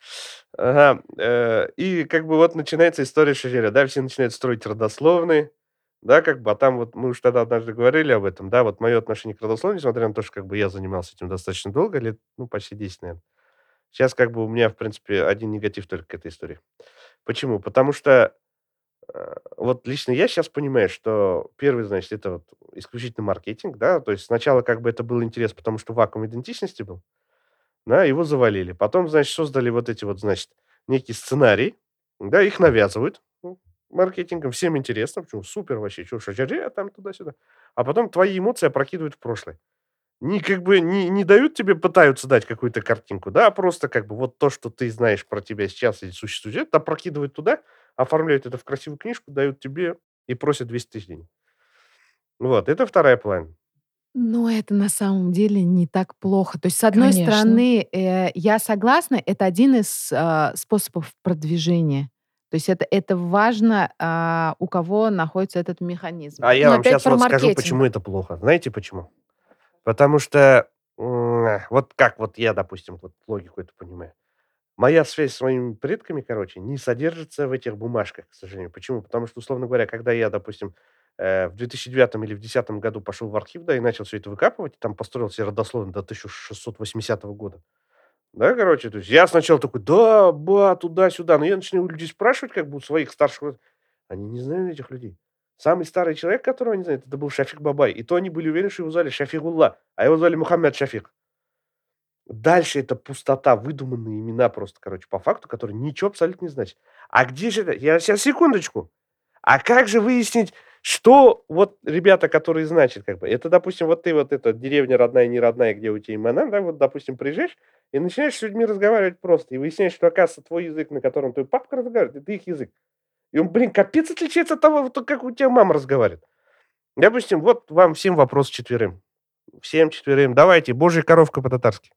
Ага. Э, и как бы вот начинается история Шагеря, да, все начинают строить родословные, да, как бы, а там вот мы уже тогда однажды говорили об этом, да, вот мое отношение к родословной, несмотря на то, что как бы я занимался этим достаточно долго, лет, ну, почти 10, наверное. Сейчас как бы у меня, в принципе, один негатив только к этой истории. Почему? Потому что э, вот лично я сейчас понимаю, что первый, значит, это вот исключительно маркетинг, да, то есть сначала как бы это был интерес, потому что вакуум идентичности был, да, его завалили. Потом, значит, создали вот эти вот, значит, некий сценарий, да, их навязывают ну, маркетингом, всем интересно, почему супер вообще, что, шажаре, там туда-сюда. А потом твои эмоции опрокидывают в прошлое. Не как бы не, не дают тебе, пытаются дать какую-то картинку, да, а просто как бы вот то, что ты знаешь про тебя сейчас или существует, это опрокидывают туда, оформляют это в красивую книжку, дают тебе и просят 200 тысяч денег. Вот, это вторая половина. Но это на самом деле не так плохо. То есть, с одной Конечно. стороны, э, я согласна, это один из э, способов продвижения. То есть это, это важно, э, у кого находится этот механизм. А я Но вам сейчас вот скажу, почему это плохо. Знаете почему? Потому что вот как вот я, допустим, вот логику эту понимаю. Моя связь с своими предками, короче, не содержится в этих бумажках, к сожалению. Почему? Потому что, условно говоря, когда я, допустим, э, в 2009 или в 2010 году пошел в архив, да, и начал все это выкапывать, там построил себе родословно до 1680 года. Да, короче, то есть я сначала такой, да, ба, туда-сюда, но я начинаю у людей спрашивать, как бы у своих старших, они не знают этих людей. Самый старый человек, которого они знают, это был Шафик Бабай. И то они были уверены, что его звали Шафигулла, а его звали Мухаммед Шафик. Дальше это пустота, выдуманные имена просто, короче, по факту, которые ничего абсолютно не значат. А где же это? Я сейчас секундочку. А как же выяснить, что вот ребята, которые значат, как бы, это, допустим, вот ты вот эта деревня родная, не родная, где у тебя имена, да, вот, допустим, приезжаешь и начинаешь с людьми разговаривать просто, и выясняешь, что, оказывается, твой язык, на котором твой папка разговаривает, это их язык. И он, блин, капец отличается от того, как у тебя мама разговаривает. Допустим, вот вам всем вопрос четверым. Всем четверым. Давайте, божья коровка по-татарски.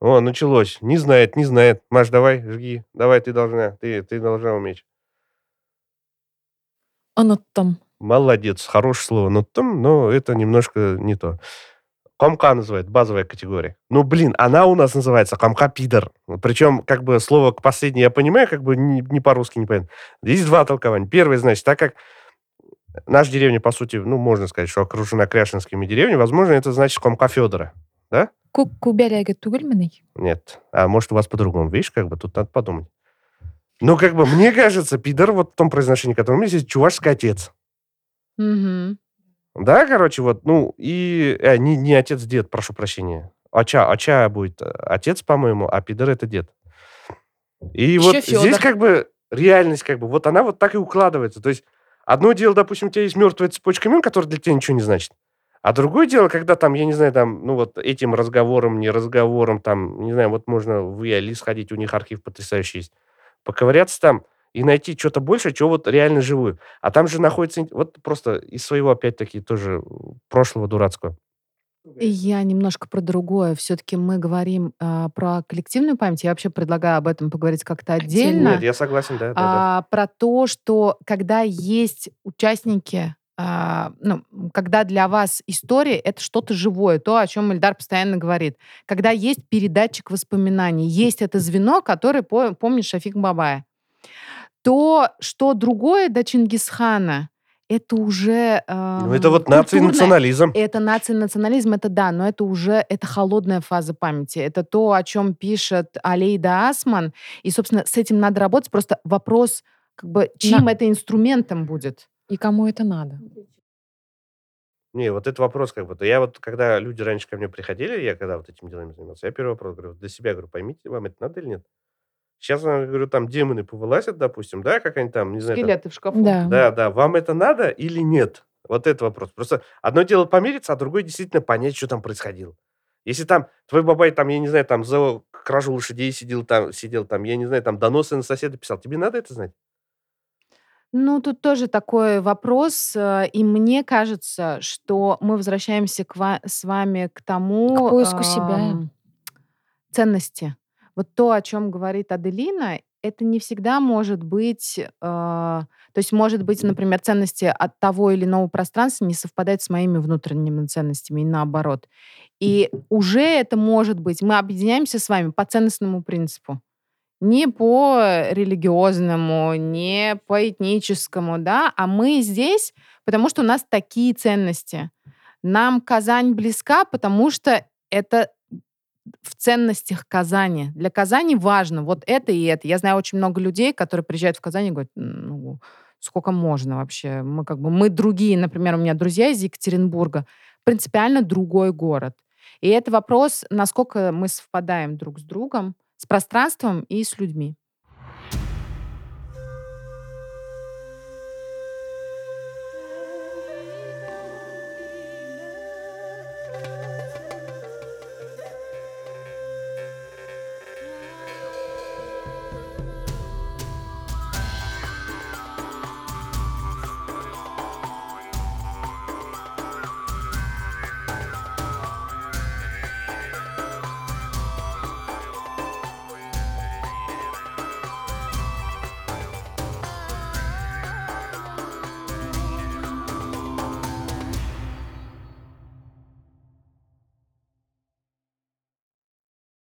О, началось. Не знает, не знает. Маш, давай, жги. Давай, ты должна. Ты, ты должна уметь. Оноттом. Молодец, хорошее слово. Но там, но это немножко не то. Комка называют, базовая категория. Ну, блин, она у нас называется комка пидор. Причем, как бы, слово к последней я понимаю, как бы не, не по-русски не понятно. Есть два толкования. Первое, значит, так как наша деревня, по сути, ну, можно сказать, что окружена кряшинскими деревнями, возможно, это значит комка Федора, да? Куберяга тугельминой? Нет. А может, у вас по-другому. Видишь, как бы, тут надо подумать. Ну, как бы, мне кажется, пидор вот в том произношении, которое у меня есть, чувашский отец. Угу. Да, короче, вот, ну, и... Э, не, не отец-дед, прошу прощения. Ача, Ача будет э, отец, по-моему, а пидор это дед. И Еще вот Федор. здесь как бы реальность, как бы, вот она вот так и укладывается. То есть одно дело, допустим, у тебя есть мертвая цепочка имен, которая для тебя ничего не значит. А другое дело, когда там, я не знаю, там, ну вот этим разговором, не разговором, там, не знаю, вот можно в Яли сходить, у них архив потрясающий есть поковыряться там и найти что-то больше, чего вот реально живую. А там же находится вот просто из своего, опять-таки, тоже прошлого дурацкого. Я немножко про другое. Все-таки мы говорим э, про коллективную память. Я вообще предлагаю об этом поговорить как-то отдельно. Нет, я согласен, да. да, а, да. Про то, что когда есть участники, э, ну, когда для вас история это что-то живое, то, о чем Эльдар постоянно говорит. Когда есть передатчик воспоминаний, есть это звено, которое помнит Шафик Бабая то, что другое до Чингисхана, это уже... Э, ну, это вот наций-национализм. Это наций-национализм, это да, но это уже это холодная фаза памяти. Это то, о чем пишет Алейда Асман. И, собственно, с этим надо работать. Просто вопрос, как бы, чьим На... это инструментом будет. И кому это надо. Не, вот этот вопрос как бы, то я вот, когда люди раньше ко мне приходили, я когда вот этими делами занимался, я первый вопрос говорю, для себя говорю, поймите, вам это надо или нет? Сейчас, я говорю, там демоны повылазят, допустим, да, как они там, не знаю, там, Скелеты в шкафу. Да. да, да, вам это надо или нет? Вот это вопрос. Просто одно дело помириться, а другое действительно понять, что там происходило. Если там твой бабай, там, я не знаю, там за кражу лошадей сидел там, сидел там, я не знаю, там доносы на соседа писал, тебе надо это знать? Ну, тут тоже такой вопрос, э, и мне кажется, что мы возвращаемся к ва- с вами к тому... К поиску себя. ам, ценности. Вот то, о чем говорит Аделина, это не всегда может быть... э, то есть, может быть, например, ценности от того или иного пространства не совпадают с моими внутренними ценностями и наоборот. И уже это может быть... Мы объединяемся с вами по ценностному принципу. Не по религиозному, не по этническому, да, а мы здесь, потому что у нас такие ценности. Нам Казань близка, потому что это в ценностях Казани. Для Казани важно вот это и это. Я знаю очень много людей, которые приезжают в Казань и говорят, ну, сколько можно вообще? Мы как бы, мы другие, например, у меня друзья из Екатеринбурга, принципиально другой город. И это вопрос, насколько мы совпадаем друг с другом, с пространством и с людьми.